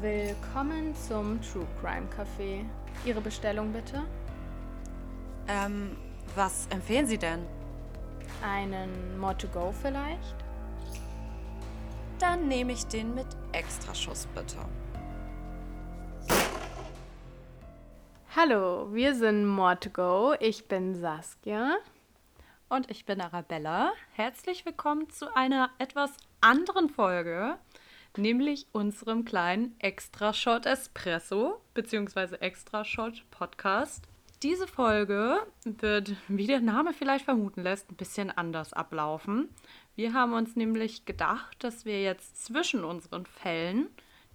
Willkommen zum True Crime Café. Ihre Bestellung bitte? Ähm, was empfehlen Sie denn? Einen More to Go vielleicht? Dann nehme ich den mit Extraschuss bitte. Hallo, wir sind More to Go. Ich bin Saskia. Und ich bin Arabella. Herzlich willkommen zu einer etwas anderen Folge nämlich unserem kleinen Extra Shot Espresso bzw. Extra Shot Podcast. Diese Folge wird, wie der Name vielleicht vermuten lässt, ein bisschen anders ablaufen. Wir haben uns nämlich gedacht, dass wir jetzt zwischen unseren Fällen,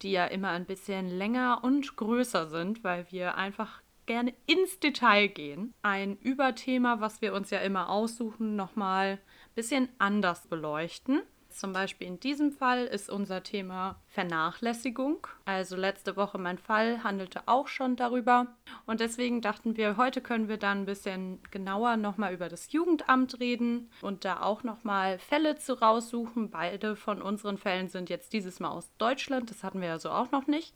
die ja immer ein bisschen länger und größer sind, weil wir einfach gerne ins Detail gehen, ein Überthema, was wir uns ja immer aussuchen, nochmal ein bisschen anders beleuchten. Zum Beispiel in diesem Fall ist unser Thema Vernachlässigung. Also letzte Woche mein Fall handelte auch schon darüber. Und deswegen dachten wir, heute können wir dann ein bisschen genauer nochmal über das Jugendamt reden und da auch nochmal Fälle zu raussuchen. Beide von unseren Fällen sind jetzt dieses Mal aus Deutschland. Das hatten wir ja so auch noch nicht.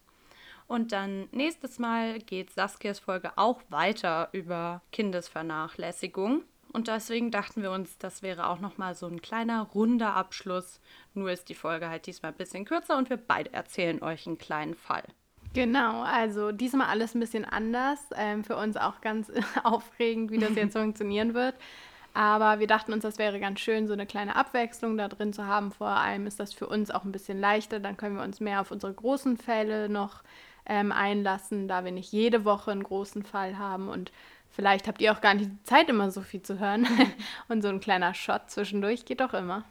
Und dann nächstes Mal geht Saskias Folge auch weiter über Kindesvernachlässigung. Und deswegen dachten wir uns, das wäre auch nochmal so ein kleiner runder Abschluss. Nur ist die Folge halt diesmal ein bisschen kürzer und wir beide erzählen euch einen kleinen Fall. Genau, also diesmal alles ein bisschen anders. Ähm, für uns auch ganz aufregend, wie das jetzt funktionieren wird. Aber wir dachten uns, das wäre ganz schön, so eine kleine Abwechslung da drin zu haben. Vor allem ist das für uns auch ein bisschen leichter. Dann können wir uns mehr auf unsere großen Fälle noch ähm, einlassen, da wir nicht jede Woche einen großen Fall haben und Vielleicht habt ihr auch gar nicht die Zeit, immer so viel zu hören. Und so ein kleiner Shot zwischendurch geht doch immer.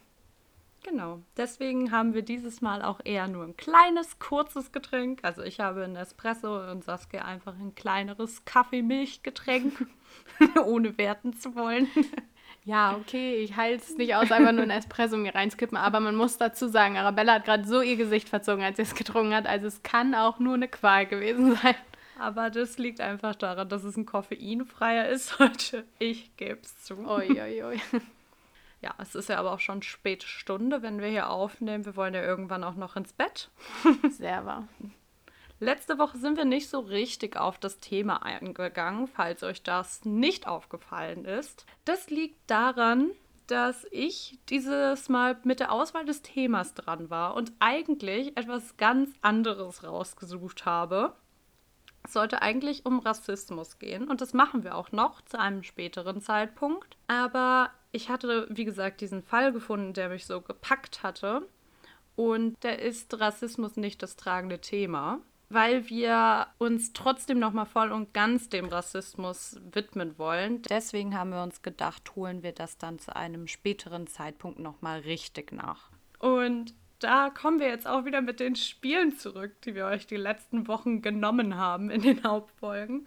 Genau. Deswegen haben wir dieses Mal auch eher nur ein kleines, kurzes Getränk. Also ich habe ein Espresso und Saskia einfach ein kleineres Kaffee-Milch-Getränk, ohne werten zu wollen. Ja, okay, ich halte es nicht aus, einfach nur ein Espresso mir reinskippen, aber man muss dazu sagen, Arabella hat gerade so ihr Gesicht verzogen, als sie es getrunken hat, also es kann auch nur eine Qual gewesen sein. Aber das liegt einfach daran, dass es ein koffeinfreier ist heute. Ich gebe es zu. Oi, oi, oi. Ja, es ist ja aber auch schon späte Stunde, wenn wir hier aufnehmen. Wir wollen ja irgendwann auch noch ins Bett. Sehr wahr. Letzte Woche sind wir nicht so richtig auf das Thema eingegangen, falls euch das nicht aufgefallen ist. Das liegt daran, dass ich dieses Mal mit der Auswahl des Themas dran war und eigentlich etwas ganz anderes rausgesucht habe. Sollte eigentlich um Rassismus gehen und das machen wir auch noch zu einem späteren Zeitpunkt. Aber ich hatte, wie gesagt, diesen Fall gefunden, der mich so gepackt hatte. Und da ist Rassismus nicht das tragende Thema, weil wir uns trotzdem noch mal voll und ganz dem Rassismus widmen wollen. Deswegen haben wir uns gedacht, holen wir das dann zu einem späteren Zeitpunkt noch mal richtig nach. Und da kommen wir jetzt auch wieder mit den Spielen zurück, die wir euch die letzten Wochen genommen haben in den Hauptfolgen.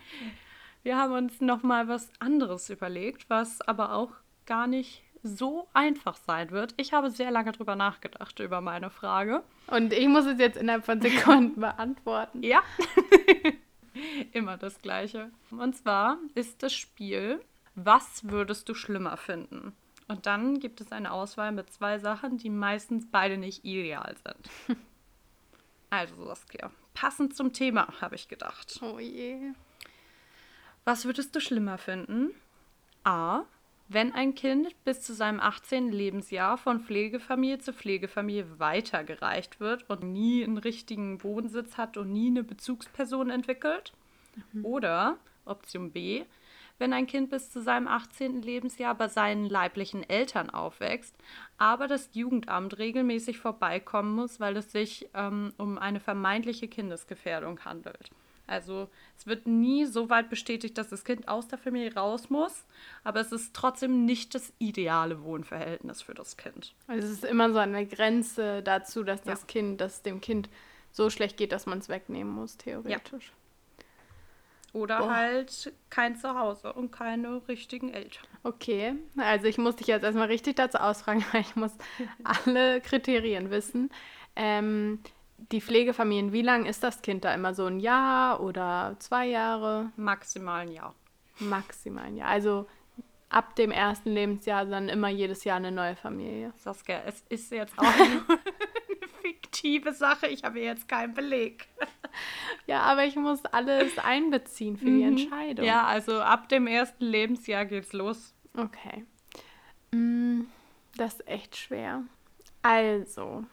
Wir haben uns noch mal was anderes überlegt, was aber auch gar nicht so einfach sein wird. Ich habe sehr lange drüber nachgedacht über meine Frage. Und ich muss es jetzt innerhalb von Sekunden beantworten. Ja. Immer das Gleiche. Und zwar ist das Spiel, was würdest du schlimmer finden? Und dann gibt es eine Auswahl mit zwei Sachen, die meistens beide nicht ideal sind. also, Saskia, passend zum Thema, habe ich gedacht. Oh je. Was würdest du schlimmer finden? A. Wenn ein Kind bis zu seinem 18. Lebensjahr von Pflegefamilie zu Pflegefamilie weitergereicht wird und nie einen richtigen Wohnsitz hat und nie eine Bezugsperson entwickelt. Mhm. Oder Option B, wenn ein Kind bis zu seinem 18. Lebensjahr bei seinen leiblichen Eltern aufwächst, aber das Jugendamt regelmäßig vorbeikommen muss, weil es sich ähm, um eine vermeintliche Kindesgefährdung handelt. Also es wird nie so weit bestätigt, dass das Kind aus der Familie raus muss, aber es ist trotzdem nicht das ideale Wohnverhältnis für das Kind. Also es ist immer so eine Grenze dazu, dass das ja. Kind, dass dem Kind so schlecht geht, dass man es wegnehmen muss, theoretisch. Ja. Oder Boah. halt kein Zuhause und keine richtigen Eltern. Okay, also ich muss dich jetzt erstmal richtig dazu ausfragen, weil ich muss alle Kriterien wissen. Ähm, die Pflegefamilien, wie lange ist das Kind da immer so ein Jahr oder zwei Jahre? Maximal ein Jahr. Maximal ein Jahr. Also ab dem ersten Lebensjahr dann immer jedes Jahr eine neue Familie. Saskia, es ist jetzt auch fiktive Sache. Ich habe jetzt keinen Beleg. Ja, aber ich muss alles einbeziehen für die Entscheidung. Ja, also ab dem ersten Lebensjahr geht's los. Okay. Mm, Das ist echt schwer. Also,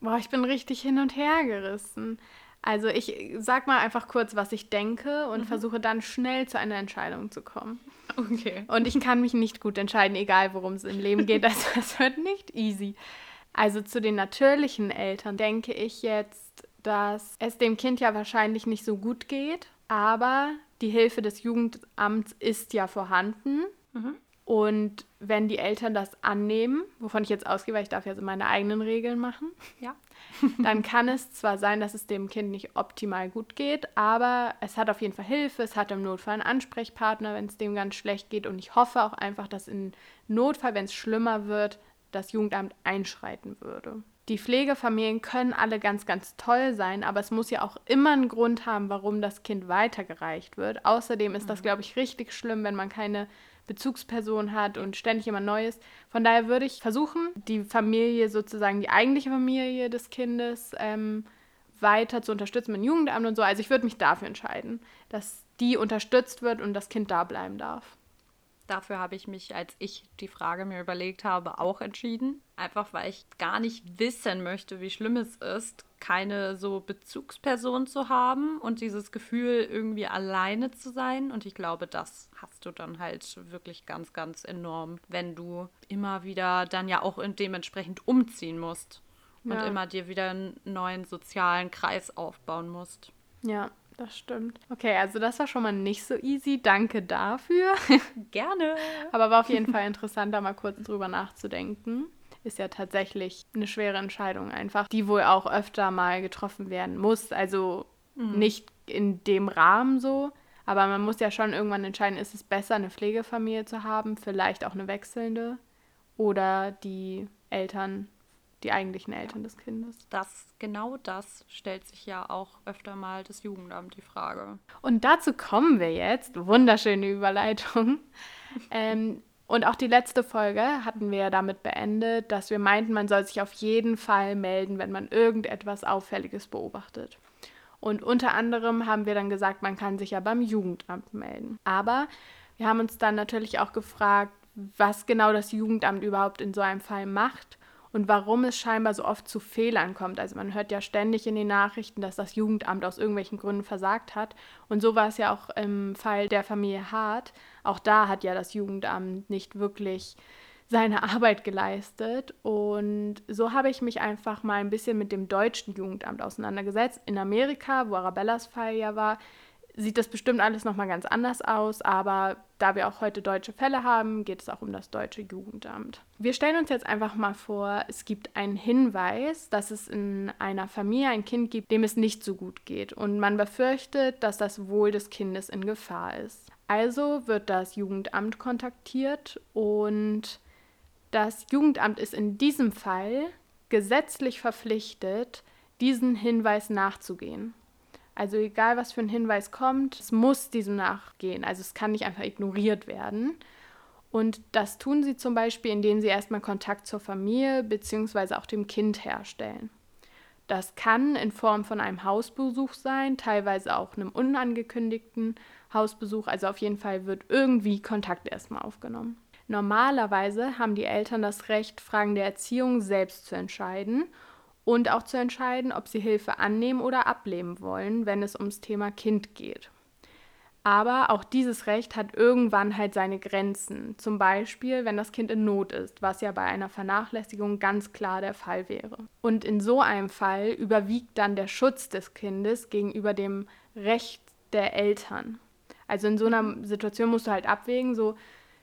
boah, ich bin richtig hin und her gerissen. Also ich sag mal einfach kurz, was ich denke und versuche dann schnell zu einer Entscheidung zu kommen. Okay. Und ich kann mich nicht gut entscheiden, egal worum es im Leben geht. Also es wird nicht easy. Also zu den natürlichen Eltern denke ich jetzt, dass es dem Kind ja wahrscheinlich nicht so gut geht, aber die Hilfe des Jugendamts ist ja vorhanden. Und wenn die Eltern das annehmen, wovon ich jetzt ausgehe, weil ich darf ja so meine eigenen Regeln machen, Ja. dann kann es zwar sein, dass es dem Kind nicht optimal gut geht, aber es hat auf jeden Fall Hilfe, es hat im Notfall einen Ansprechpartner, wenn es dem ganz schlecht geht. Und ich hoffe auch einfach, dass im Notfall, wenn es schlimmer wird, das Jugendamt einschreiten würde. Die Pflegefamilien können alle ganz, ganz toll sein, aber es muss ja auch immer einen Grund haben, warum das Kind weitergereicht wird. Außerdem ist das, glaube ich, richtig schlimm, wenn man keine Bezugsperson hat und ständig jemand Neues. Von daher würde ich versuchen, die Familie sozusagen, die eigentliche Familie des Kindes, ähm, weiter zu unterstützen mit dem Jugendamt und so. Also ich würde mich dafür entscheiden, dass die unterstützt wird und das Kind da bleiben darf. Dafür habe ich mich, als ich die Frage mir überlegt habe, auch entschieden. Einfach weil ich gar nicht wissen möchte, wie schlimm es ist, keine so Bezugsperson zu haben und dieses Gefühl, irgendwie alleine zu sein. Und ich glaube, das hast du dann halt wirklich ganz, ganz enorm, wenn du immer wieder dann ja auch dementsprechend umziehen musst und Ja. immer dir wieder einen neuen sozialen Kreis aufbauen musst. Ja, das stimmt. Okay, also das war schon mal nicht so easy. Danke dafür. Gerne. Aber war auf jeden Fall interessant, da mal kurz drüber nachzudenken. Ist ja tatsächlich eine schwere Entscheidung einfach, die wohl auch öfter mal getroffen werden muss. Also nicht in dem Rahmen so, aber man muss ja schon irgendwann entscheiden, ist es besser, eine Pflegefamilie zu haben, vielleicht auch eine wechselnde oder die Eltern, die eigentlichen Eltern des Kindes. Das, genau das stellt sich ja auch öfter mal das Jugendamt die Frage. Und dazu kommen wir jetzt. Wunderschöne Überleitung. ähm, und auch die letzte Folge hatten wir ja damit beendet, dass wir meinten, man soll sich auf jeden Fall melden, wenn man irgendetwas Auffälliges beobachtet. Und unter anderem haben wir dann gesagt, man kann sich ja beim Jugendamt melden. Aber wir haben uns dann natürlich auch gefragt, was genau das Jugendamt überhaupt in so einem Fall macht und warum es scheinbar so oft zu Fehlern kommt. Also man hört ja ständig in den Nachrichten, dass das Jugendamt aus irgendwelchen Gründen versagt hat. Und so war es ja auch im Fall der Familie Hart. Auch da hat ja das Jugendamt nicht wirklich seine Arbeit geleistet. Und so habe ich mich einfach mal ein bisschen mit dem deutschen Jugendamt auseinandergesetzt. In Amerika, wo Arabellas Fall ja war, sieht das bestimmt alles nochmal ganz anders aus, aber da wir auch heute deutsche Fälle haben, geht es auch um das deutsche Jugendamt. Wir stellen uns jetzt einfach mal vor, es gibt einen Hinweis, dass es in einer Familie ein Kind gibt, dem es nicht so gut geht und man befürchtet, dass das Wohl des Kindes in Gefahr ist. Also wird das Jugendamt kontaktiert und das Jugendamt ist in diesem Fall gesetzlich verpflichtet, diesen Hinweis nachzugehen. Also egal, was für ein Hinweis kommt, es muss diesem nachgehen. Also es kann nicht einfach ignoriert werden. Und das tun sie zum Beispiel, indem sie erstmal Kontakt zur Familie bzw. auch dem Kind herstellen. Das kann in Form von einem Hausbesuch sein, teilweise auch einem unangekündigten Hausbesuch. Also auf jeden Fall wird irgendwie Kontakt erstmal aufgenommen. Normalerweise haben die Eltern das Recht, Fragen der Erziehung selbst zu entscheiden und auch zu entscheiden, ob sie Hilfe annehmen oder ablehnen wollen, wenn es ums Thema Kind geht. Aber auch dieses Recht hat irgendwann halt seine Grenzen. Zum Beispiel, wenn das Kind in Not ist, was ja bei einer Vernachlässigung ganz klar der Fall wäre. Und in so einem Fall überwiegt dann der Schutz des Kindes gegenüber dem Recht der Eltern. Also in so einer Situation musst du halt abwägen, so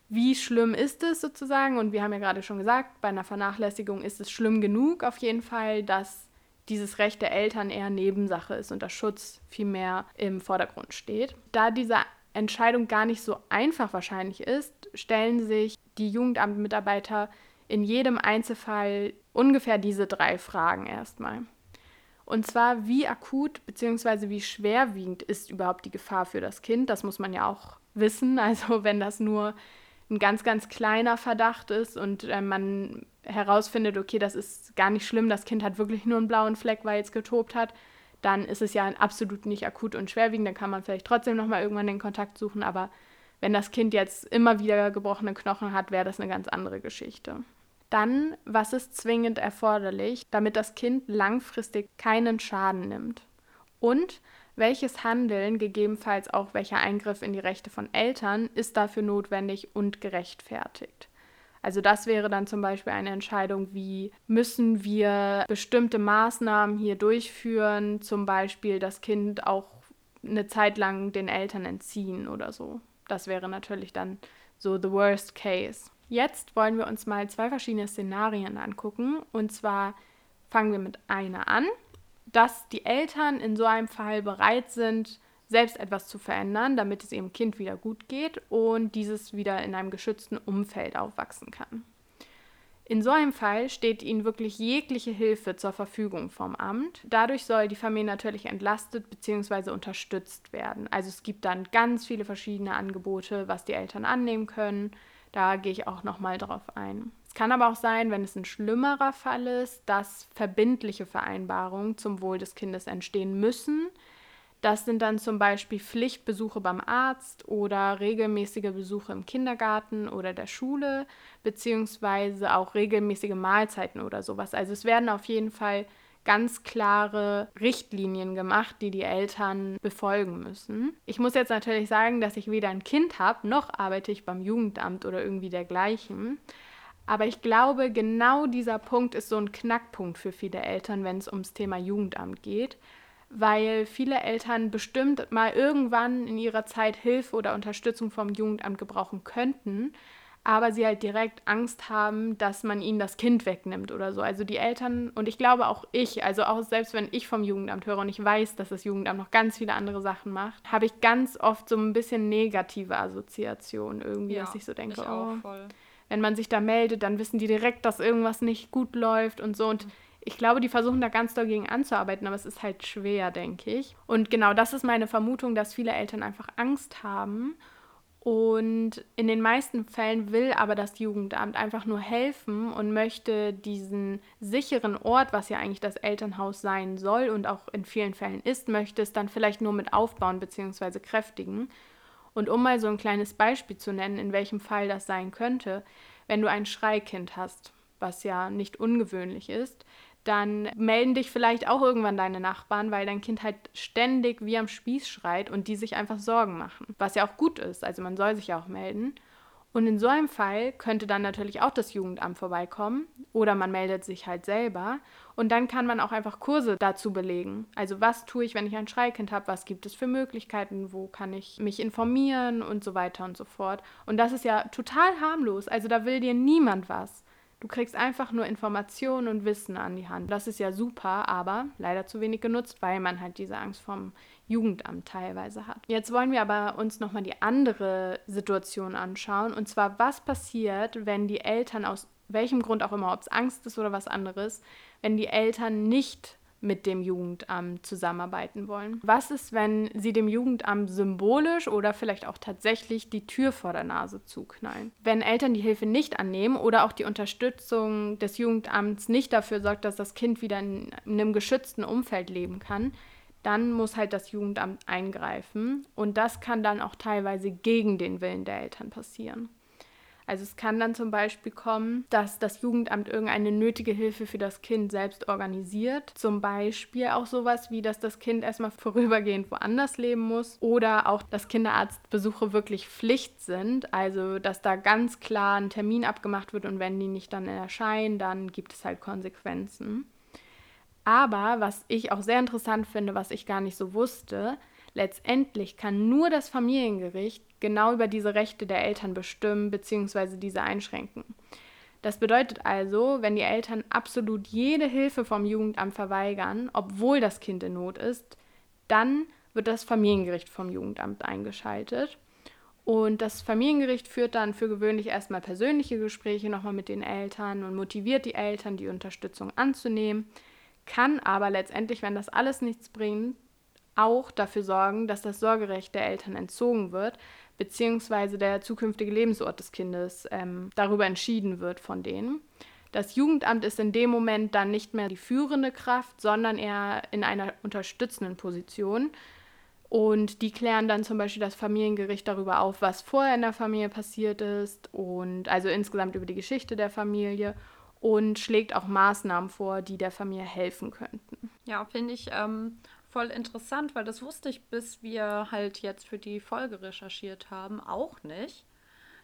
wie schlimm ist es sozusagen? Und wir haben ja gerade schon gesagt, bei einer Vernachlässigung ist es schlimm genug auf jeden Fall, dass dieses Recht der Eltern eher Nebensache ist und der Schutz viel mehr im Vordergrund steht. Da diese Entscheidung gar nicht so einfach wahrscheinlich ist, stellen sich die Jugendamtmitarbeiter in jedem Einzelfall ungefähr diese drei Fragen erstmal. Und zwar, wie akut bzw. wie schwerwiegend ist überhaupt die Gefahr für das Kind? Das muss man ja auch wissen. Also wenn das nur ein ganz, ganz kleiner Verdacht ist und äh, man herausfindet, okay, das ist gar nicht schlimm, das Kind hat wirklich nur einen blauen Fleck, weil es getobt hat, dann ist es ja absolut nicht akut und schwerwiegend. Dann kann man vielleicht trotzdem nochmal irgendwann den Kontakt suchen. Aber wenn das Kind jetzt immer wieder gebrochene Knochen hat, wäre das eine ganz andere Geschichte. Dann, was ist zwingend erforderlich, damit das Kind langfristig keinen Schaden nimmt? Und welches Handeln, gegebenenfalls auch welcher Eingriff in die Rechte von Eltern, ist dafür notwendig und gerechtfertigt? Also das wäre dann zum Beispiel eine Entscheidung wie, müssen wir bestimmte Maßnahmen hier durchführen, zum Beispiel das Kind auch eine Zeit lang den Eltern entziehen oder so. Das wäre natürlich dann so the worst case. Jetzt wollen wir uns mal zwei verschiedene Szenarien angucken. Und zwar fangen wir mit einer an, dass die Eltern in so einem Fall bereit sind, selbst etwas zu verändern, damit es ihrem Kind wieder gut geht und dieses wieder in einem geschützten Umfeld aufwachsen kann. In so einem Fall steht ihnen wirklich jegliche Hilfe zur Verfügung vom Amt. Dadurch soll die Familie natürlich entlastet bzw. unterstützt werden. Also es gibt dann ganz viele verschiedene Angebote, was die Eltern annehmen können. Da gehe ich auch nochmal drauf ein. Kann aber auch sein, wenn es ein schlimmerer Fall ist, dass verbindliche Vereinbarungen zum Wohl des Kindes entstehen müssen, das sind dann zum Beispiel Pflichtbesuche beim Arzt oder regelmäßige Besuche im Kindergarten oder der Schule, beziehungsweise auch regelmäßige Mahlzeiten oder sowas. Also es werden auf jeden Fall ganz klare Richtlinien gemacht, die die Eltern befolgen müssen. Ich muss jetzt natürlich sagen, dass ich weder ein Kind habe, noch arbeite ich beim Jugendamt oder irgendwie dergleichen. Aber ich glaube, genau dieser Punkt ist so ein Knackpunkt für viele Eltern, wenn es ums Thema Jugendamt geht weil viele Eltern bestimmt mal irgendwann in ihrer Zeit Hilfe oder Unterstützung vom Jugendamt gebrauchen könnten, aber sie halt direkt Angst haben, dass man ihnen das Kind wegnimmt oder so. Also die Eltern und ich glaube auch ich, also auch selbst wenn ich vom Jugendamt höre und ich weiß, dass das Jugendamt noch ganz viele andere Sachen macht, habe ich ganz oft so ein bisschen negative Assoziationen irgendwie, ja, dass ich so denke, ich oh, wenn man sich da meldet, dann wissen die direkt, dass irgendwas nicht gut läuft und so und mhm ich glaube, die versuchen da ganz dagegen anzuarbeiten, aber es ist halt schwer, denke ich. Und genau das ist meine Vermutung, dass viele Eltern einfach Angst haben. Und in den meisten Fällen will aber das Jugendamt einfach nur helfen und möchte diesen sicheren Ort, was ja eigentlich das Elternhaus sein soll und auch in vielen Fällen ist, möchte es dann vielleicht nur mit aufbauen bzw. kräftigen. Und um mal so ein kleines Beispiel zu nennen, in welchem Fall das sein könnte, wenn du ein Schreikind hast, was ja nicht ungewöhnlich ist, dann melden dich vielleicht auch irgendwann deine Nachbarn, weil dein Kind halt ständig wie am Spieß schreit und die sich einfach Sorgen machen. Was ja auch gut ist, also man soll sich ja auch melden. Und in so einem Fall könnte dann natürlich auch das Jugendamt vorbeikommen oder man meldet sich halt selber und dann kann man auch einfach Kurse dazu belegen. Also was tue ich, wenn ich ein Schreikind habe, was gibt es für Möglichkeiten, wo kann ich mich informieren und so weiter und so fort. Und das ist ja total harmlos, also da will dir niemand was. Du kriegst einfach nur Informationen und Wissen an die Hand. Das ist ja super, aber leider zu wenig genutzt, weil man halt diese Angst vom Jugendamt teilweise hat. Jetzt wollen wir aber uns nochmal die andere Situation anschauen. Und zwar, was passiert, wenn die Eltern aus welchem Grund auch immer, ob es Angst ist oder was anderes, wenn die Eltern nicht mit dem Jugendamt zusammenarbeiten wollen. Was ist, wenn sie dem Jugendamt symbolisch oder vielleicht auch tatsächlich die Tür vor der Nase zuknallen? Wenn Eltern die Hilfe nicht annehmen oder auch die Unterstützung des Jugendamts nicht dafür sorgt, dass das Kind wieder in einem geschützten Umfeld leben kann, dann muss halt das Jugendamt eingreifen und das kann dann auch teilweise gegen den Willen der Eltern passieren. Also es kann dann zum Beispiel kommen, dass das Jugendamt irgendeine nötige Hilfe für das Kind selbst organisiert. Zum Beispiel auch sowas wie, dass das Kind erstmal vorübergehend woanders leben muss oder auch, dass Kinderarztbesuche wirklich Pflicht sind. Also dass da ganz klar ein Termin abgemacht wird und wenn die nicht dann erscheinen, dann gibt es halt Konsequenzen. Aber was ich auch sehr interessant finde, was ich gar nicht so wusste, letztendlich kann nur das Familiengericht genau über diese Rechte der Eltern bestimmen bzw. diese einschränken. Das bedeutet also, wenn die Eltern absolut jede Hilfe vom Jugendamt verweigern, obwohl das Kind in Not ist, dann wird das Familiengericht vom Jugendamt eingeschaltet. Und das Familiengericht führt dann für gewöhnlich erstmal persönliche Gespräche nochmal mit den Eltern und motiviert die Eltern, die Unterstützung anzunehmen, kann aber letztendlich, wenn das alles nichts bringt, auch dafür sorgen, dass das Sorgerecht der Eltern entzogen wird, beziehungsweise der zukünftige Lebensort des Kindes ähm, darüber entschieden wird von denen. Das Jugendamt ist in dem Moment dann nicht mehr die führende Kraft, sondern eher in einer unterstützenden Position. Und die klären dann zum Beispiel das Familiengericht darüber auf, was vorher in der Familie passiert ist und also insgesamt über die Geschichte der Familie und schlägt auch Maßnahmen vor, die der Familie helfen könnten. Ja, finde ich ähm, voll interessant, weil das wusste ich, bis wir halt jetzt für die Folge recherchiert haben, auch nicht.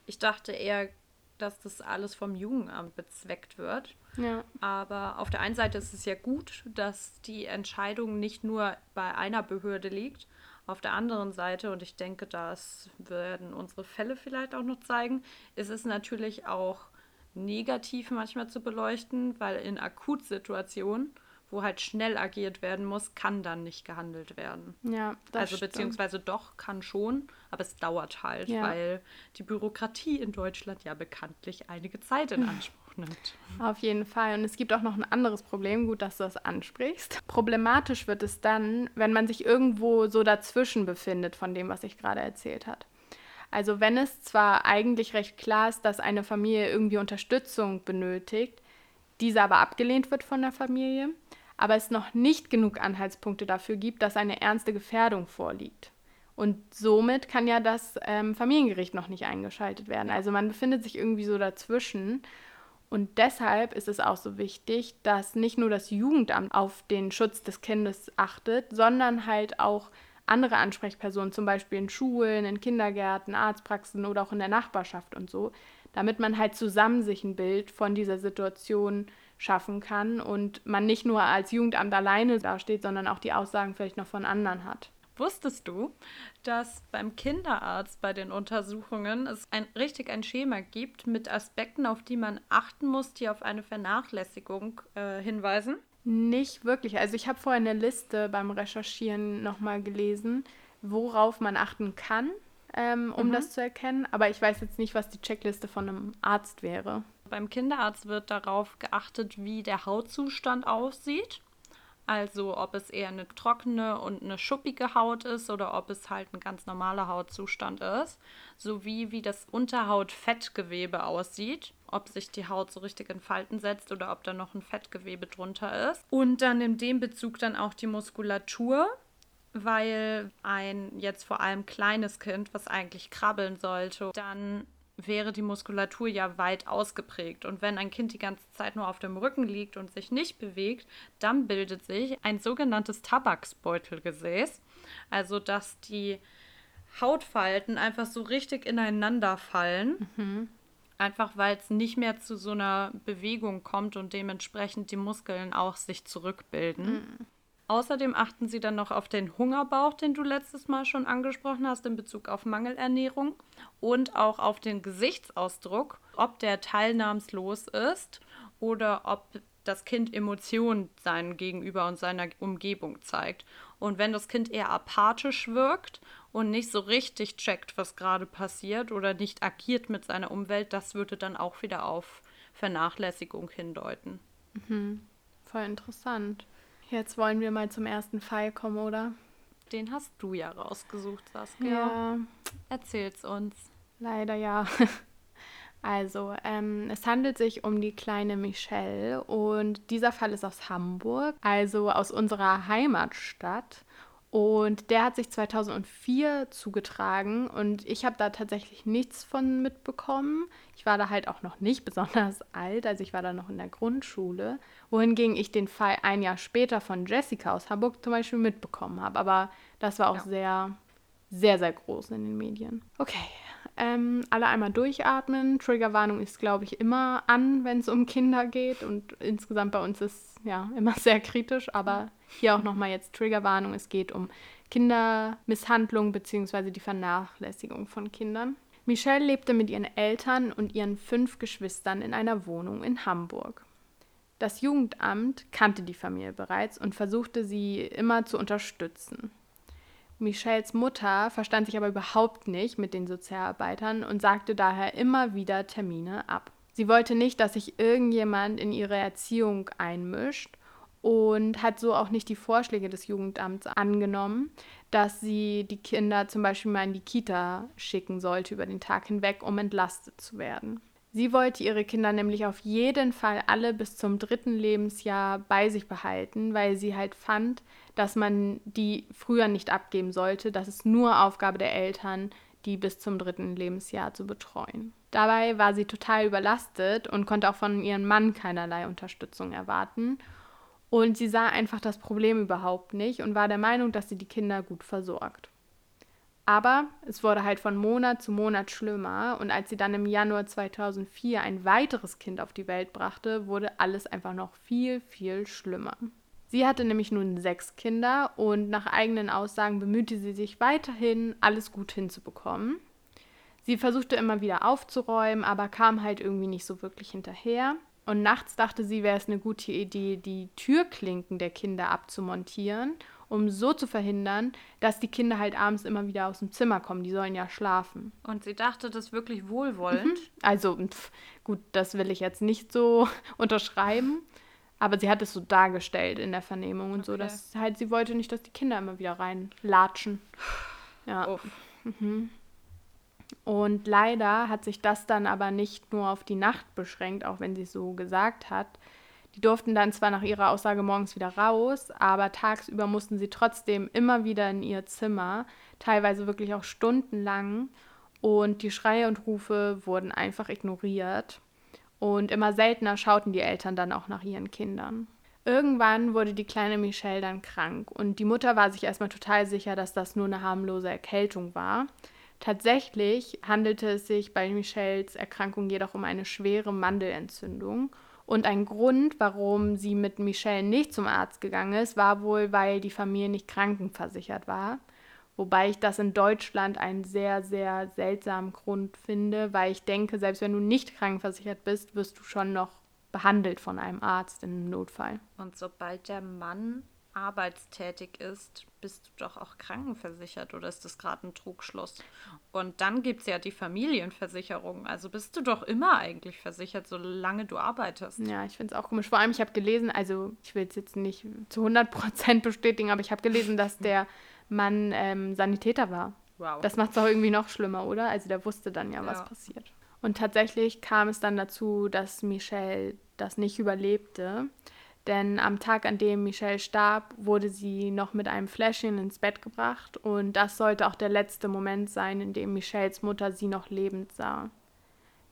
Ich dachte eher, dass das alles vom Jugendamt bezweckt wird. Ja. Aber auf der einen Seite ist es ja gut, dass die Entscheidung nicht nur bei einer Behörde liegt. Auf der anderen Seite, und ich denke, das werden unsere Fälle vielleicht auch noch zeigen, ist es natürlich auch negativ manchmal zu beleuchten, weil in Akutsituationen wo halt schnell agiert werden muss, kann dann nicht gehandelt werden. Ja, das Also stimmt. beziehungsweise doch, kann schon, aber es dauert halt, ja. weil die Bürokratie in Deutschland ja bekanntlich einige Zeit in Anspruch nimmt. Auf jeden Fall. Und es gibt auch noch ein anderes Problem, gut, dass du das ansprichst. Problematisch wird es dann, wenn man sich irgendwo so dazwischen befindet von dem, was ich gerade erzählt habe. Also wenn es zwar eigentlich recht klar ist, dass eine Familie irgendwie Unterstützung benötigt, diese aber abgelehnt wird von der Familie, aber es noch nicht genug Anhaltspunkte dafür gibt, dass eine ernste Gefährdung vorliegt. Und somit kann ja das ähm, Familiengericht noch nicht eingeschaltet werden. Also man befindet sich irgendwie so dazwischen. Und deshalb ist es auch so wichtig, dass nicht nur das Jugendamt auf den Schutz des Kindes achtet, sondern halt auch andere Ansprechpersonen, zum Beispiel in Schulen, in Kindergärten, Arztpraxen oder auch in der Nachbarschaft und so, damit man halt zusammen sich ein Bild von dieser Situation schaffen kann und man nicht nur als Jugendamt alleine dasteht, sondern auch die Aussagen vielleicht noch von anderen hat. Wusstest du, dass beim Kinderarzt bei den Untersuchungen es ein, richtig ein Schema gibt mit Aspekten, auf die man achten muss, die auf eine Vernachlässigung äh, hinweisen? Nicht wirklich. Also ich habe vorher eine Liste beim Recherchieren nochmal gelesen, worauf man achten kann, ähm, um mhm. das zu erkennen. Aber ich weiß jetzt nicht, was die Checkliste von einem Arzt wäre. Beim Kinderarzt wird darauf geachtet, wie der Hautzustand aussieht. Also ob es eher eine trockene und eine schuppige Haut ist oder ob es halt ein ganz normaler Hautzustand ist. Sowie wie das Unterhautfettgewebe aussieht. Ob sich die Haut so richtig in Falten setzt oder ob da noch ein Fettgewebe drunter ist. Und dann in dem Bezug dann auch die Muskulatur weil ein jetzt vor allem kleines Kind, was eigentlich krabbeln sollte, dann wäre die Muskulatur ja weit ausgeprägt. Und wenn ein Kind die ganze Zeit nur auf dem Rücken liegt und sich nicht bewegt, dann bildet sich ein sogenanntes Tabaksbeutelgesäß. Also, dass die Hautfalten einfach so richtig ineinander fallen. Mhm. Einfach weil es nicht mehr zu so einer Bewegung kommt und dementsprechend die Muskeln auch sich zurückbilden. Mhm. Außerdem achten sie dann noch auf den Hungerbauch, den du letztes Mal schon angesprochen hast, in Bezug auf Mangelernährung und auch auf den Gesichtsausdruck, ob der teilnahmslos ist oder ob das Kind Emotionen seinem Gegenüber und seiner Umgebung zeigt. Und wenn das Kind eher apathisch wirkt und nicht so richtig checkt, was gerade passiert oder nicht agiert mit seiner Umwelt, das würde dann auch wieder auf Vernachlässigung hindeuten. Mhm. Voll interessant. Jetzt wollen wir mal zum ersten Fall kommen, oder? Den hast du ja rausgesucht, Saskia. Ja. Erzähl's uns. Leider ja. Also, ähm, es handelt sich um die kleine Michelle und dieser Fall ist aus Hamburg, also aus unserer Heimatstadt. Und der hat sich 2004 zugetragen und ich habe da tatsächlich nichts von mitbekommen. Ich war da halt auch noch nicht besonders alt, also ich war da noch in der Grundschule. Wohingegen ich den Fall ein Jahr später von Jessica aus Hamburg zum Beispiel mitbekommen habe. Aber das war auch ja. sehr, sehr, sehr groß in den Medien. Okay, ähm, alle einmal durchatmen. Triggerwarnung ist, glaube ich, immer an, wenn es um Kinder geht. Und insgesamt bei uns ist ja immer sehr kritisch, aber hier auch nochmal jetzt Triggerwarnung. Es geht um Kindermisshandlung bzw. die Vernachlässigung von Kindern. Michelle lebte mit ihren Eltern und ihren fünf Geschwistern in einer Wohnung in Hamburg. Das Jugendamt kannte die Familie bereits und versuchte sie immer zu unterstützen. Michelles Mutter verstand sich aber überhaupt nicht mit den Sozialarbeitern und sagte daher immer wieder Termine ab. Sie wollte nicht, dass sich irgendjemand in ihre Erziehung einmischt und hat so auch nicht die Vorschläge des Jugendamts angenommen, dass sie die Kinder zum Beispiel mal in die Kita schicken sollte über den Tag hinweg, um entlastet zu werden. Sie wollte ihre Kinder nämlich auf jeden Fall alle bis zum dritten Lebensjahr bei sich behalten, weil sie halt fand, dass man die früher nicht abgeben sollte. Das ist nur Aufgabe der Eltern, die bis zum dritten Lebensjahr zu betreuen. Dabei war sie total überlastet und konnte auch von ihrem Mann keinerlei Unterstützung erwarten. Und sie sah einfach das Problem überhaupt nicht und war der Meinung, dass sie die Kinder gut versorgt. Aber es wurde halt von Monat zu Monat schlimmer und als sie dann im Januar 2004 ein weiteres Kind auf die Welt brachte, wurde alles einfach noch viel, viel schlimmer. Sie hatte nämlich nun sechs Kinder und nach eigenen Aussagen bemühte sie sich weiterhin, alles gut hinzubekommen. Sie versuchte immer wieder aufzuräumen, aber kam halt irgendwie nicht so wirklich hinterher. Und nachts dachte sie, wäre es eine gute Idee, die Türklinken der Kinder abzumontieren um so zu verhindern, dass die Kinder halt abends immer wieder aus dem Zimmer kommen. Die sollen ja schlafen. Und sie dachte das wirklich wohlwollend? Mhm. Also, pf, gut, das will ich jetzt nicht so unterschreiben. Aber sie hat es so dargestellt in der Vernehmung und okay. so, dass halt sie wollte nicht, dass die Kinder immer wieder reinlatschen. Ja. Mhm. Und leider hat sich das dann aber nicht nur auf die Nacht beschränkt, auch wenn sie es so gesagt hat, die durften dann zwar nach ihrer Aussage morgens wieder raus, aber tagsüber mussten sie trotzdem immer wieder in ihr Zimmer, teilweise wirklich auch stundenlang. Und die Schreie und Rufe wurden einfach ignoriert. Und immer seltener schauten die Eltern dann auch nach ihren Kindern. Irgendwann wurde die kleine Michelle dann krank und die Mutter war sich erstmal total sicher, dass das nur eine harmlose Erkältung war. Tatsächlich handelte es sich bei Michelles Erkrankung jedoch um eine schwere Mandelentzündung und ein Grund, warum sie mit Michelle nicht zum Arzt gegangen ist, war wohl, weil die Familie nicht krankenversichert war. Wobei ich das in Deutschland einen sehr, sehr seltsamen Grund finde, weil ich denke, selbst wenn du nicht krankenversichert bist, wirst du schon noch behandelt von einem Arzt im Notfall. Und sobald der Mann arbeitstätig ist, bist du doch auch krankenversichert oder ist das gerade ein Trugschluss? Und dann gibt es ja die Familienversicherung. Also bist du doch immer eigentlich versichert, solange du arbeitest. Ja, ich finde es auch komisch. Vor allem, ich habe gelesen, also ich will es jetzt nicht zu 100% bestätigen, aber ich habe gelesen, dass der Mann ähm, Sanitäter war. Wow. Das macht es auch irgendwie noch schlimmer, oder? Also der wusste dann ja, was ja. passiert. Und tatsächlich kam es dann dazu, dass Michelle das nicht überlebte. Denn am Tag, an dem Michelle starb, wurde sie noch mit einem Fläschchen ins Bett gebracht und das sollte auch der letzte Moment sein, in dem Michelles Mutter sie noch lebend sah.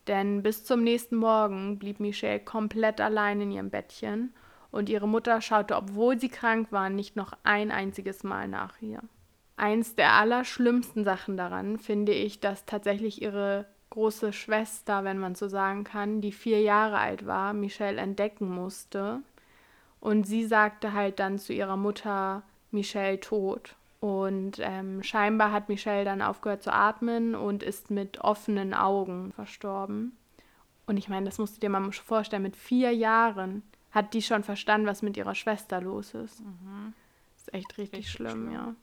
Denn bis zum nächsten Morgen blieb Michelle komplett allein in ihrem Bettchen und ihre Mutter schaute, obwohl sie krank war, nicht noch ein einziges Mal nach ihr. Eins der allerschlimmsten Sachen daran finde ich, dass tatsächlich ihre große Schwester, wenn man so sagen kann, die vier Jahre alt war, Michelle entdecken musste und sie sagte halt dann zu ihrer Mutter, Michelle tot. Und ähm, scheinbar hat Michelle dann aufgehört zu atmen und ist mit offenen Augen verstorben. Und ich meine, das musst du dir mal vorstellen, mit vier Jahren hat die schon verstanden, was mit ihrer Schwester los ist. Mhm. Das ist echt richtig, richtig schlimm, schlimm, ja.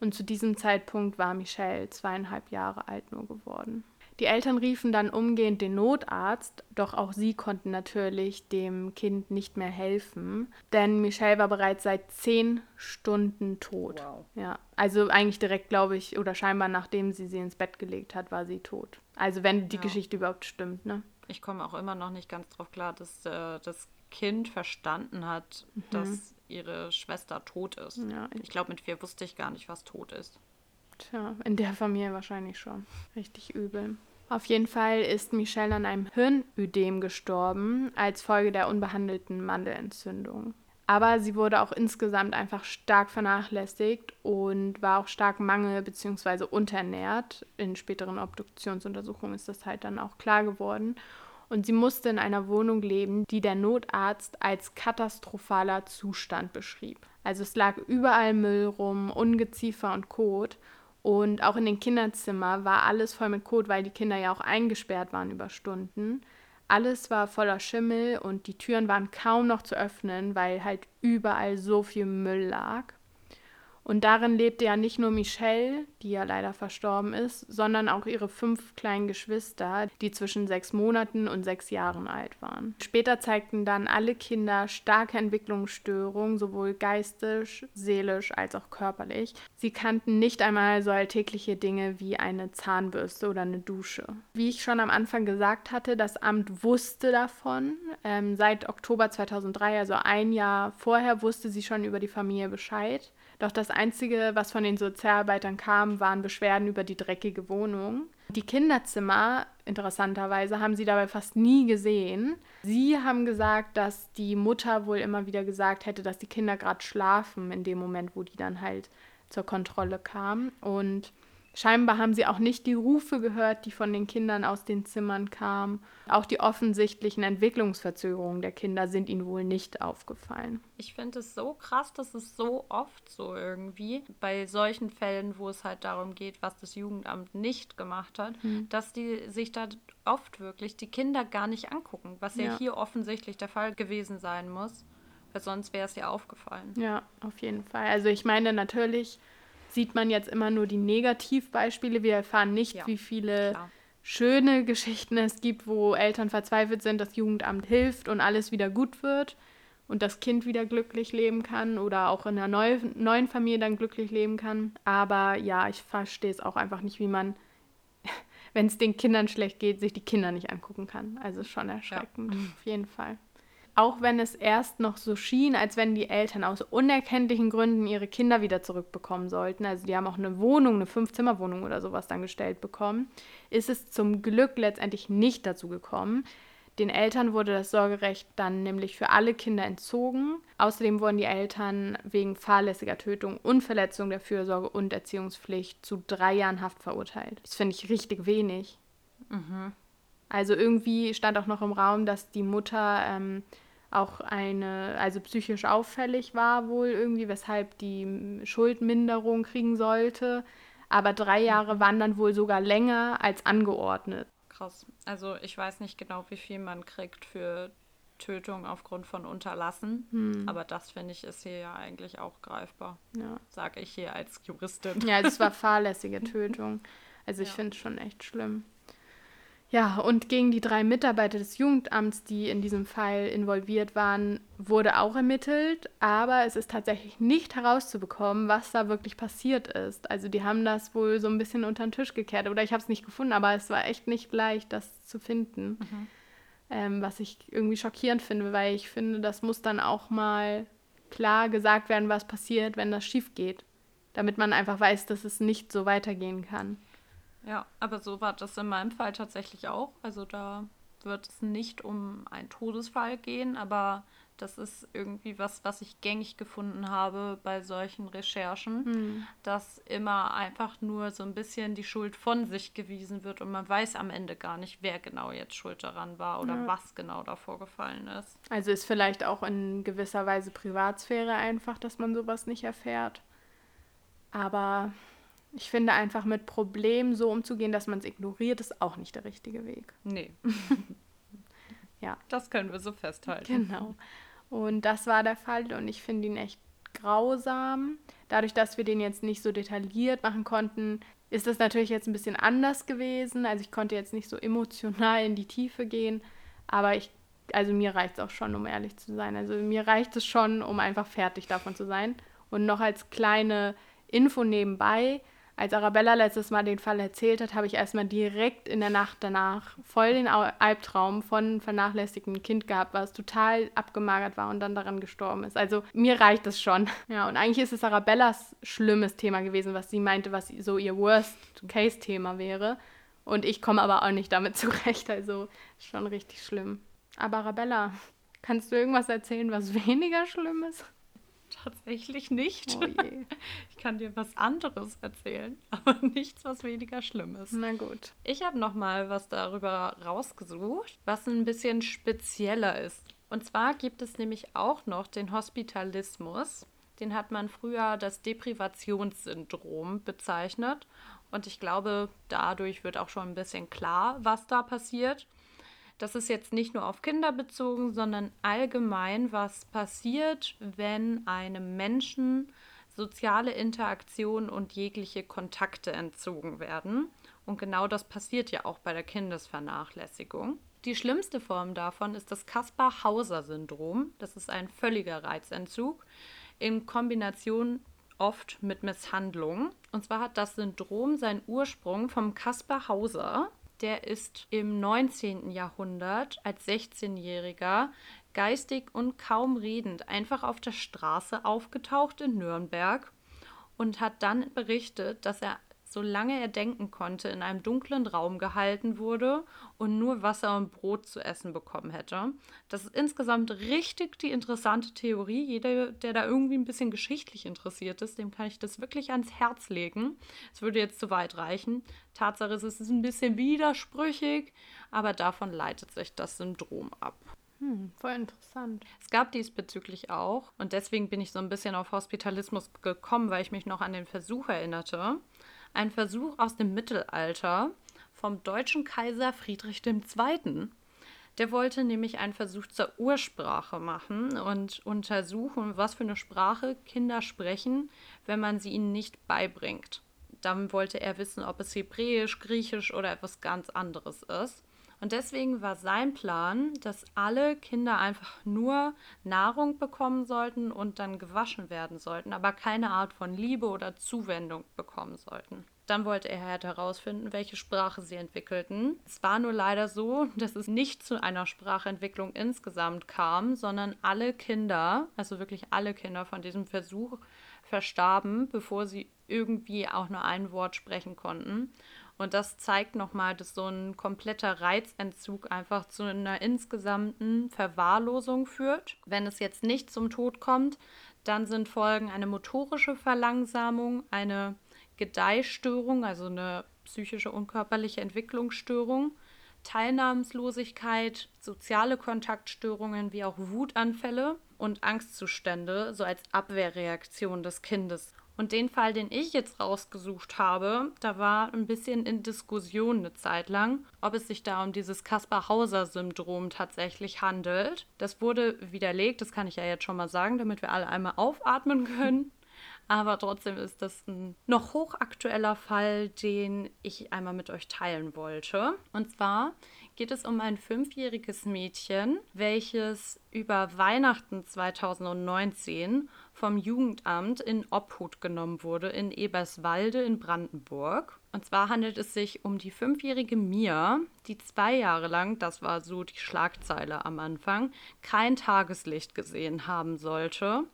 Und zu diesem Zeitpunkt war Michelle zweieinhalb Jahre alt nur geworden. Die Eltern riefen dann umgehend den Notarzt, doch auch sie konnten natürlich dem Kind nicht mehr helfen, denn Michelle war bereits seit zehn Stunden tot. Wow. Ja, also eigentlich direkt, glaube ich, oder scheinbar nachdem sie sie ins Bett gelegt hat, war sie tot. Also wenn die ja. Geschichte überhaupt stimmt, ne? Ich komme auch immer noch nicht ganz drauf klar, dass äh, das Kind verstanden hat, mhm. dass ihre Schwester tot ist. Ja, ich glaube, mit vier wusste ich gar nicht, was tot ist. Tja, in der Familie wahrscheinlich schon. Richtig übel. Auf jeden Fall ist Michelle an einem Hirnödem gestorben als Folge der unbehandelten Mandelentzündung. Aber sie wurde auch insgesamt einfach stark vernachlässigt und war auch stark mangel- bzw. unterernährt. In späteren Obduktionsuntersuchungen ist das halt dann auch klar geworden. Und sie musste in einer Wohnung leben, die der Notarzt als katastrophaler Zustand beschrieb. Also es lag überall Müll rum, Ungeziefer und Kot. Und auch in den Kinderzimmern war alles voll mit Kot, weil die Kinder ja auch eingesperrt waren über Stunden. Alles war voller Schimmel und die Türen waren kaum noch zu öffnen, weil halt überall so viel Müll lag. Und darin lebte ja nicht nur Michelle, die ja leider verstorben ist, sondern auch ihre fünf kleinen Geschwister, die zwischen sechs Monaten und sechs Jahren alt waren. Später zeigten dann alle Kinder starke Entwicklungsstörungen, sowohl geistig, seelisch als auch körperlich. Sie kannten nicht einmal so alltägliche Dinge wie eine Zahnbürste oder eine Dusche. Wie ich schon am Anfang gesagt hatte, das Amt wusste davon. Ähm, seit Oktober 2003, also ein Jahr vorher, wusste sie schon über die Familie Bescheid. Doch das Einzige, was von den Sozialarbeitern kam, waren Beschwerden über die dreckige Wohnung. Die Kinderzimmer, interessanterweise, haben sie dabei fast nie gesehen. Sie haben gesagt, dass die Mutter wohl immer wieder gesagt hätte, dass die Kinder gerade schlafen, in dem Moment, wo die dann halt zur Kontrolle kamen. Und Scheinbar haben sie auch nicht die Rufe gehört, die von den Kindern aus den Zimmern kamen. Auch die offensichtlichen Entwicklungsverzögerungen der Kinder sind ihnen wohl nicht aufgefallen. Ich finde es so krass, dass es so oft so irgendwie bei solchen Fällen, wo es halt darum geht, was das Jugendamt nicht gemacht hat, hm. dass die sich da oft wirklich die Kinder gar nicht angucken, was ja, ja hier offensichtlich der Fall gewesen sein muss, weil sonst wäre es ja aufgefallen. Ja, auf jeden Fall. Also ich meine natürlich sieht man jetzt immer nur die Negativbeispiele. Wir erfahren nicht, ja, wie viele klar. schöne Geschichten es gibt, wo Eltern verzweifelt sind, das Jugendamt hilft und alles wieder gut wird und das Kind wieder glücklich leben kann oder auch in einer neu, neuen Familie dann glücklich leben kann. Aber ja, ich verstehe es auch einfach nicht, wie man, wenn es den Kindern schlecht geht, sich die Kinder nicht angucken kann. Also schon erschreckend, ja. auf jeden Fall auch wenn es erst noch so schien, als wenn die Eltern aus unerkenntlichen Gründen ihre Kinder wieder zurückbekommen sollten, also die haben auch eine Wohnung, eine Fünfzimmerwohnung oder sowas dann gestellt bekommen, ist es zum Glück letztendlich nicht dazu gekommen. Den Eltern wurde das Sorgerecht dann nämlich für alle Kinder entzogen. Außerdem wurden die Eltern wegen fahrlässiger Tötung und Verletzung der Fürsorge und Erziehungspflicht zu drei Jahren Haft verurteilt. Das finde ich richtig wenig. Mhm. Also irgendwie stand auch noch im Raum, dass die Mutter ähm, auch eine, also psychisch auffällig war wohl irgendwie, weshalb die Schuldminderung kriegen sollte. Aber drei Jahre waren dann wohl sogar länger als angeordnet. Krass. Also ich weiß nicht genau, wie viel man kriegt für Tötung aufgrund von Unterlassen. Hm. Aber das finde ich ist hier ja eigentlich auch greifbar. Ja. Sage ich hier als Juristin. Ja, es war fahrlässige Tötung. Also ich ja. finde es schon echt schlimm. Ja, und gegen die drei Mitarbeiter des Jugendamts, die in diesem Fall involviert waren, wurde auch ermittelt, aber es ist tatsächlich nicht herauszubekommen, was da wirklich passiert ist. Also die haben das wohl so ein bisschen unter den Tisch gekehrt oder ich habe es nicht gefunden, aber es war echt nicht leicht, das zu finden. Mhm. Ähm, was ich irgendwie schockierend finde, weil ich finde, das muss dann auch mal klar gesagt werden, was passiert, wenn das schief geht, damit man einfach weiß, dass es nicht so weitergehen kann. Ja, aber so war das in meinem Fall tatsächlich auch. Also da wird es nicht um einen Todesfall gehen, aber das ist irgendwie was, was ich gängig gefunden habe bei solchen Recherchen, hm. dass immer einfach nur so ein bisschen die Schuld von sich gewiesen wird und man weiß am Ende gar nicht, wer genau jetzt schuld daran war oder ja. was genau da vorgefallen ist. Also ist vielleicht auch in gewisser Weise Privatsphäre einfach, dass man sowas nicht erfährt. Aber ich finde einfach mit Problemen so umzugehen, dass man es ignoriert, ist auch nicht der richtige Weg. Nee. ja. Das können wir so festhalten. Genau. Und das war der Fall und ich finde ihn echt grausam. Dadurch, dass wir den jetzt nicht so detailliert machen konnten, ist das natürlich jetzt ein bisschen anders gewesen. Also ich konnte jetzt nicht so emotional in die Tiefe gehen, aber ich, also mir reicht es auch schon, um ehrlich zu sein. Also mir reicht es schon, um einfach fertig davon zu sein. Und noch als kleine Info nebenbei, als Arabella letztes Mal den Fall erzählt hat, habe ich erstmal direkt in der Nacht danach voll den Albtraum von vernachlässigten Kind gehabt, was total abgemagert war und dann daran gestorben ist. Also mir reicht es schon. Ja, und eigentlich ist es Arabellas schlimmes Thema gewesen, was sie meinte, was so ihr Worst-Case-Thema wäre. Und ich komme aber auch nicht damit zurecht. Also schon richtig schlimm. Aber Arabella, kannst du irgendwas erzählen, was weniger schlimm ist? Tatsächlich nicht. Oh. Ich kann dir was anderes erzählen, aber nichts, was weniger schlimm ist. Na gut. Ich habe noch mal was darüber rausgesucht, was ein bisschen spezieller ist. Und zwar gibt es nämlich auch noch den Hospitalismus. Den hat man früher das Deprivationssyndrom bezeichnet. Und ich glaube, dadurch wird auch schon ein bisschen klar, was da passiert. Das ist jetzt nicht nur auf Kinder bezogen, sondern allgemein, was passiert, wenn einem Menschen soziale Interaktion und jegliche Kontakte entzogen werden. Und genau das passiert ja auch bei der Kindesvernachlässigung. Die schlimmste Form davon ist das Kaspar-Hauser-Syndrom. Das ist ein völliger Reizentzug in Kombination oft mit Misshandlung. Und zwar hat das Syndrom seinen Ursprung vom Kaspar Hauser. Der ist im 19. Jahrhundert als 16-Jähriger geistig und kaum redend einfach auf der Straße aufgetaucht in Nürnberg und hat dann berichtet, dass er solange er denken konnte, in einem dunklen Raum gehalten wurde und nur Wasser und Brot zu essen bekommen hätte. Das ist insgesamt richtig die interessante Theorie. Jeder, der da irgendwie ein bisschen geschichtlich interessiert ist, dem kann ich das wirklich ans Herz legen. Es würde jetzt zu weit reichen. Tatsache ist, es ist ein bisschen widersprüchig, aber davon leitet sich das Syndrom ab. Hm, voll interessant. Es gab diesbezüglich auch, und deswegen bin ich so ein bisschen auf Hospitalismus gekommen, weil ich mich noch an den Versuch erinnerte ein Versuch aus dem Mittelalter vom deutschen Kaiser Friedrich II. Der wollte nämlich einen Versuch zur Ursprache machen und untersuchen, was für eine Sprache Kinder sprechen, wenn man sie ihnen nicht beibringt. Dann wollte er wissen, ob es Hebräisch, Griechisch oder etwas ganz anderes ist. Und deswegen war sein Plan, dass alle Kinder einfach nur Nahrung bekommen sollten und dann gewaschen werden sollten, aber keine Art von Liebe oder Zuwendung bekommen sollten. Dann wollte er halt herausfinden, welche Sprache sie entwickelten. Es war nur leider so, dass es nicht zu einer Sprachentwicklung insgesamt kam, sondern alle Kinder, also wirklich alle Kinder von diesem Versuch, verstarben, bevor sie irgendwie auch nur ein Wort sprechen konnten. Und das zeigt nochmal, dass so ein kompletter Reizentzug einfach zu einer insgesamten Verwahrlosung führt. Wenn es jetzt nicht zum Tod kommt, dann sind Folgen eine motorische Verlangsamung, eine Gedeihstörung, also eine psychische und körperliche Entwicklungsstörung, Teilnahmslosigkeit, soziale Kontaktstörungen wie auch Wutanfälle und Angstzustände, so als Abwehrreaktion des Kindes. Und den Fall, den ich jetzt rausgesucht habe, da war ein bisschen in Diskussion eine Zeit lang, ob es sich da um dieses Kaspar-Hauser-Syndrom tatsächlich handelt. Das wurde widerlegt, das kann ich ja jetzt schon mal sagen, damit wir alle einmal aufatmen können. Aber trotzdem ist das ein noch hochaktueller Fall, den ich einmal mit euch teilen wollte. Und zwar geht es um ein fünfjähriges Mädchen, welches über Weihnachten 2019 vom Jugendamt in Obhut genommen wurde in Eberswalde in Brandenburg. Und zwar handelt es sich um die fünfjährige Mia, die zwei Jahre lang, das war so die Schlagzeile am Anfang, kein Tageslicht gesehen haben sollte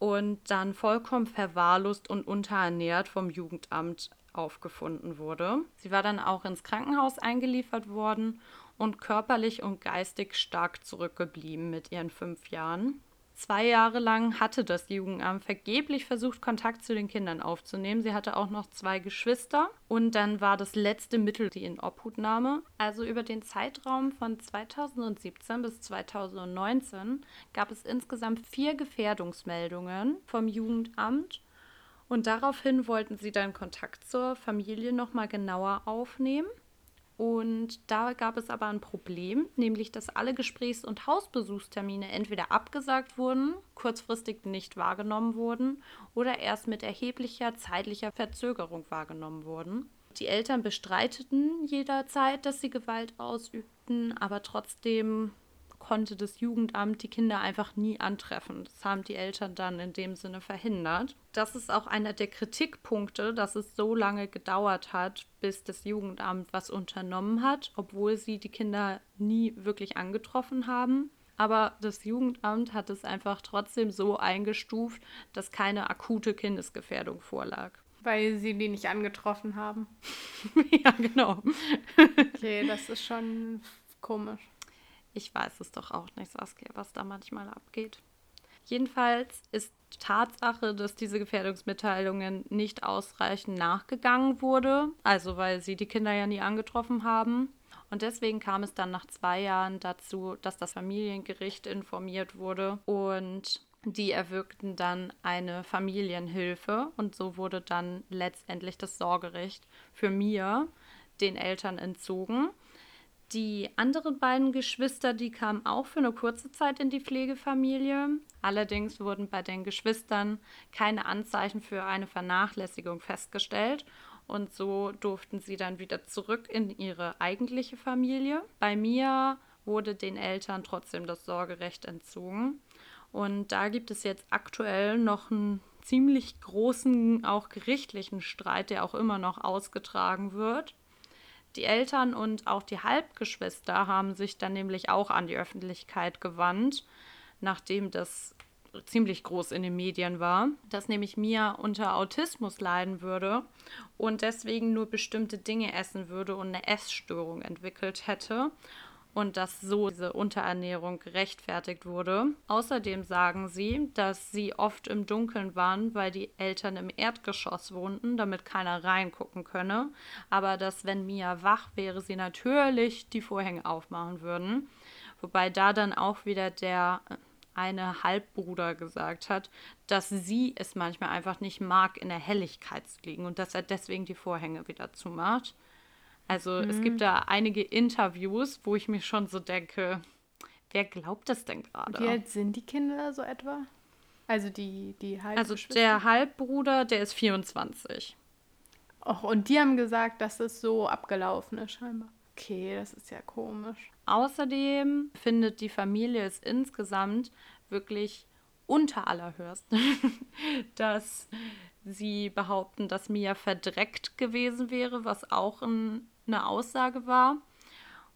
und dann vollkommen verwahrlost und unterernährt vom Jugendamt aufgefunden wurde. Sie war dann auch ins Krankenhaus eingeliefert worden und körperlich und geistig stark zurückgeblieben mit ihren fünf Jahren. Zwei Jahre lang hatte das Jugendamt vergeblich versucht, Kontakt zu den Kindern aufzunehmen. Sie hatte auch noch zwei Geschwister und dann war das letzte Mittel die in Obhutnahme. Also über den Zeitraum von 2017 bis 2019 gab es insgesamt vier Gefährdungsmeldungen vom Jugendamt. Und daraufhin wollten sie dann Kontakt zur Familie nochmal genauer aufnehmen. Und da gab es aber ein Problem, nämlich dass alle Gesprächs- und Hausbesuchstermine entweder abgesagt wurden, kurzfristig nicht wahrgenommen wurden oder erst mit erheblicher zeitlicher Verzögerung wahrgenommen wurden. Die Eltern bestreiteten jederzeit, dass sie Gewalt ausübten, aber trotzdem konnte das Jugendamt die Kinder einfach nie antreffen. Das haben die Eltern dann in dem Sinne verhindert. Das ist auch einer der Kritikpunkte, dass es so lange gedauert hat, bis das Jugendamt was unternommen hat, obwohl sie die Kinder nie wirklich angetroffen haben. Aber das Jugendamt hat es einfach trotzdem so eingestuft, dass keine akute Kindesgefährdung vorlag. Weil sie die nicht angetroffen haben. ja, genau. okay, das ist schon komisch. Ich weiß es doch auch nicht, Saskia, was da manchmal abgeht. Jedenfalls ist Tatsache, dass diese Gefährdungsmitteilungen nicht ausreichend nachgegangen wurde, also weil sie die Kinder ja nie angetroffen haben. Und deswegen kam es dann nach zwei Jahren dazu, dass das Familiengericht informiert wurde und die erwirkten dann eine Familienhilfe und so wurde dann letztendlich das Sorgerecht für mir den Eltern entzogen. Die anderen beiden Geschwister, die kamen auch für eine kurze Zeit in die Pflegefamilie. Allerdings wurden bei den Geschwistern keine Anzeichen für eine Vernachlässigung festgestellt und so durften sie dann wieder zurück in ihre eigentliche Familie. Bei mir wurde den Eltern trotzdem das Sorgerecht entzogen. Und da gibt es jetzt aktuell noch einen ziemlich großen, auch gerichtlichen Streit, der auch immer noch ausgetragen wird. Die Eltern und auch die Halbgeschwister haben sich dann nämlich auch an die Öffentlichkeit gewandt, nachdem das ziemlich groß in den Medien war, dass nämlich Mia unter Autismus leiden würde und deswegen nur bestimmte Dinge essen würde und eine Essstörung entwickelt hätte und dass so diese Unterernährung gerechtfertigt wurde. Außerdem sagen sie, dass sie oft im Dunkeln waren, weil die Eltern im Erdgeschoss wohnten, damit keiner reingucken könne, aber dass wenn Mia wach wäre, sie natürlich die Vorhänge aufmachen würden. Wobei da dann auch wieder der eine Halbbruder gesagt hat, dass sie es manchmal einfach nicht mag, in der Helligkeit zu liegen und dass er deswegen die Vorhänge wieder zumacht. Also mhm. es gibt da einige Interviews, wo ich mir schon so denke, wer glaubt das denn gerade? Wie alt sind die Kinder so etwa? Also die, die Also der Halbbruder, der ist 24. Och, und die haben gesagt, dass es so abgelaufen ist scheinbar. Okay, das ist ja komisch. Außerdem findet die Familie es insgesamt wirklich unter allerhöchsten, dass sie behaupten, dass Mia verdreckt gewesen wäre, was auch ein eine Aussage war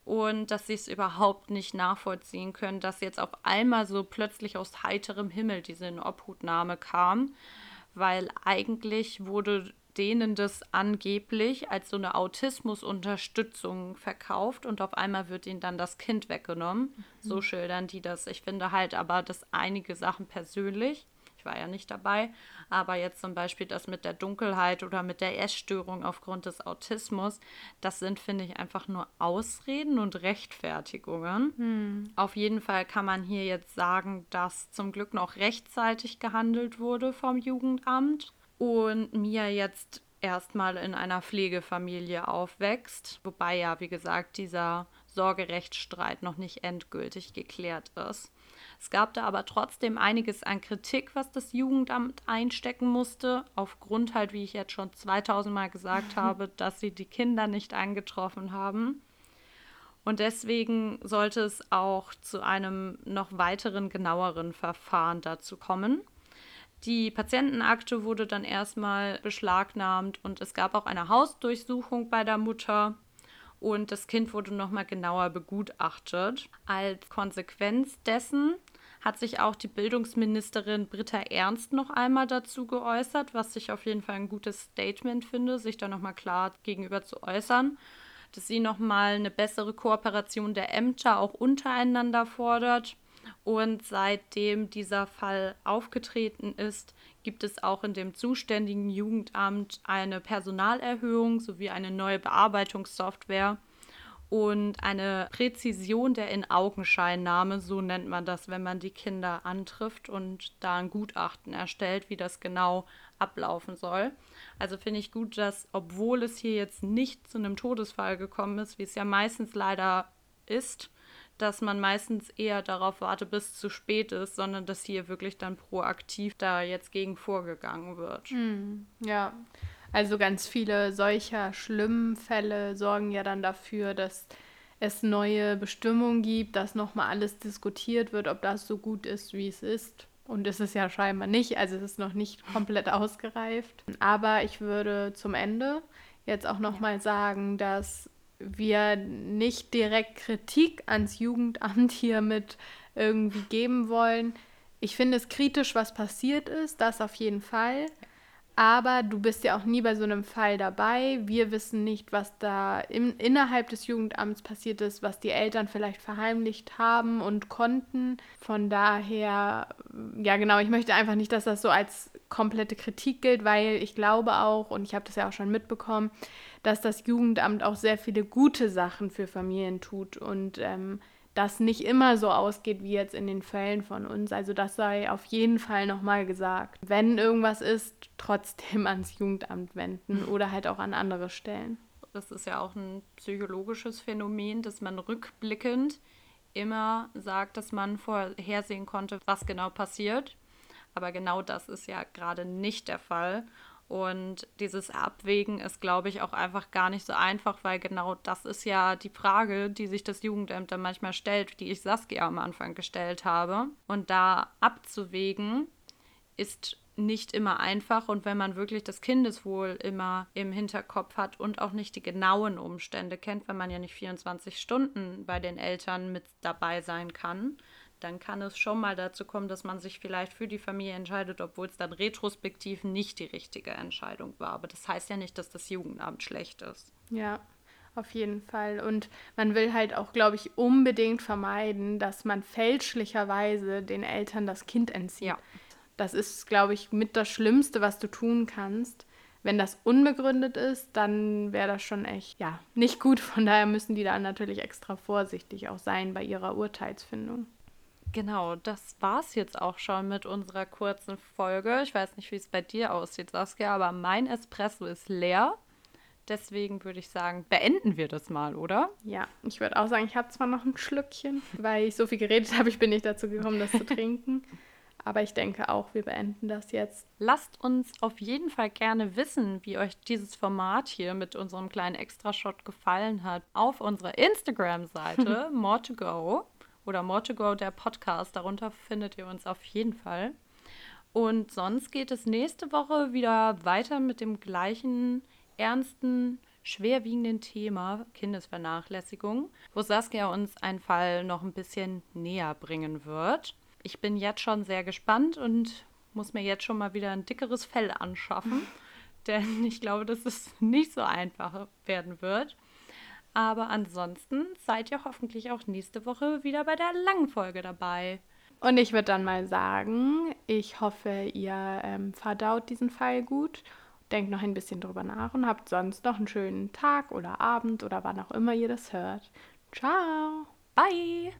und dass sie es überhaupt nicht nachvollziehen können, dass jetzt auf einmal so plötzlich aus heiterem Himmel diese Inobhutnahme kam, weil eigentlich wurde denen das angeblich als so eine Autismusunterstützung verkauft und auf einmal wird ihnen dann das Kind weggenommen. Mhm. So schildern die das. Ich finde halt aber, dass einige Sachen persönlich ich war ja nicht dabei, aber jetzt zum Beispiel das mit der Dunkelheit oder mit der Essstörung aufgrund des Autismus, das sind, finde ich, einfach nur Ausreden und Rechtfertigungen. Hm. Auf jeden Fall kann man hier jetzt sagen, dass zum Glück noch rechtzeitig gehandelt wurde vom Jugendamt und Mia jetzt erstmal in einer Pflegefamilie aufwächst, wobei ja, wie gesagt, dieser Sorgerechtsstreit noch nicht endgültig geklärt ist. Es gab da aber trotzdem einiges an Kritik, was das Jugendamt einstecken musste, aufgrund halt, wie ich jetzt schon 2000 Mal gesagt habe, dass sie die Kinder nicht eingetroffen haben. Und deswegen sollte es auch zu einem noch weiteren, genaueren Verfahren dazu kommen. Die Patientenakte wurde dann erstmal beschlagnahmt und es gab auch eine Hausdurchsuchung bei der Mutter und das Kind wurde nochmal genauer begutachtet. Als Konsequenz dessen hat sich auch die Bildungsministerin Britta Ernst noch einmal dazu geäußert, was ich auf jeden Fall ein gutes Statement finde, sich da nochmal klar gegenüber zu äußern, dass sie nochmal eine bessere Kooperation der Ämter auch untereinander fordert. Und seitdem dieser Fall aufgetreten ist, gibt es auch in dem zuständigen Jugendamt eine Personalerhöhung sowie eine neue Bearbeitungssoftware und eine Präzision der In-Augenscheinnahme, so nennt man das, wenn man die Kinder antrifft und da ein Gutachten erstellt, wie das genau ablaufen soll. Also finde ich gut, dass, obwohl es hier jetzt nicht zu einem Todesfall gekommen ist, wie es ja meistens leider ist, dass man meistens eher darauf wartet, bis zu spät ist, sondern dass hier wirklich dann proaktiv da jetzt gegen vorgegangen wird. Hm, ja, also ganz viele solcher schlimmen Fälle sorgen ja dann dafür, dass es neue Bestimmungen gibt, dass nochmal alles diskutiert wird, ob das so gut ist, wie es ist. Und es ist ja scheinbar nicht, also es ist noch nicht komplett ausgereift. Aber ich würde zum Ende jetzt auch nochmal sagen, dass wir nicht direkt Kritik ans Jugendamt hiermit irgendwie geben wollen. Ich finde es kritisch, was passiert ist, das auf jeden Fall. Aber du bist ja auch nie bei so einem Fall dabei. Wir wissen nicht, was da im, innerhalb des Jugendamts passiert ist, was die Eltern vielleicht verheimlicht haben und konnten. Von daher, ja genau, ich möchte einfach nicht, dass das so als komplette Kritik gilt, weil ich glaube auch, und ich habe das ja auch schon mitbekommen, dass das Jugendamt auch sehr viele gute Sachen für Familien tut und ähm, das nicht immer so ausgeht wie jetzt in den Fällen von uns. Also das sei auf jeden Fall nochmal gesagt. Wenn irgendwas ist, trotzdem ans Jugendamt wenden oder halt auch an andere Stellen. das ist ja auch ein psychologisches Phänomen, dass man rückblickend immer sagt, dass man vorhersehen konnte, was genau passiert. Aber genau das ist ja gerade nicht der Fall. Und dieses Abwägen ist, glaube ich, auch einfach gar nicht so einfach, weil genau das ist ja die Frage, die sich das Jugendamt dann manchmal stellt, die ich Saskia am Anfang gestellt habe. Und da abzuwägen ist nicht immer einfach und wenn man wirklich das Kindeswohl immer im Hinterkopf hat und auch nicht die genauen Umstände kennt, wenn man ja nicht 24 Stunden bei den Eltern mit dabei sein kann, dann kann es schon mal dazu kommen, dass man sich vielleicht für die Familie entscheidet, obwohl es dann retrospektiv nicht die richtige Entscheidung war. Aber das heißt ja nicht, dass das Jugendamt schlecht ist. Ja, auf jeden Fall. Und man will halt auch, glaube ich, unbedingt vermeiden, dass man fälschlicherweise den Eltern das Kind entzieht. Ja. Das ist, glaube ich, mit das Schlimmste, was du tun kannst. Wenn das unbegründet ist, dann wäre das schon echt, ja, nicht gut. Von daher müssen die da natürlich extra vorsichtig auch sein bei ihrer Urteilsfindung. Genau, das war's jetzt auch schon mit unserer kurzen Folge. Ich weiß nicht, wie es bei dir aussieht, Saskia, aber mein Espresso ist leer. Deswegen würde ich sagen, beenden wir das mal, oder? Ja, ich würde auch sagen, ich habe zwar noch ein Schlückchen, weil ich so viel geredet habe, ich bin nicht dazu gekommen, das zu trinken. Aber ich denke auch, wir beenden das jetzt. Lasst uns auf jeden Fall gerne wissen, wie euch dieses Format hier mit unserem kleinen Extra-Shot gefallen hat. Auf unserer Instagram-Seite, more to go oder More to Go, der Podcast. Darunter findet ihr uns auf jeden Fall. Und sonst geht es nächste Woche wieder weiter mit dem gleichen ernsten, schwerwiegenden Thema Kindesvernachlässigung, wo Saskia uns einen Fall noch ein bisschen näher bringen wird. Ich bin jetzt schon sehr gespannt und muss mir jetzt schon mal wieder ein dickeres Fell anschaffen, denn ich glaube, dass es nicht so einfach werden wird. Aber ansonsten seid ihr hoffentlich auch nächste Woche wieder bei der langen Folge dabei. Und ich würde dann mal sagen, ich hoffe, ihr ähm, verdaut diesen Fall gut, denkt noch ein bisschen drüber nach und habt sonst noch einen schönen Tag oder Abend oder wann auch immer ihr das hört. Ciao. Bye.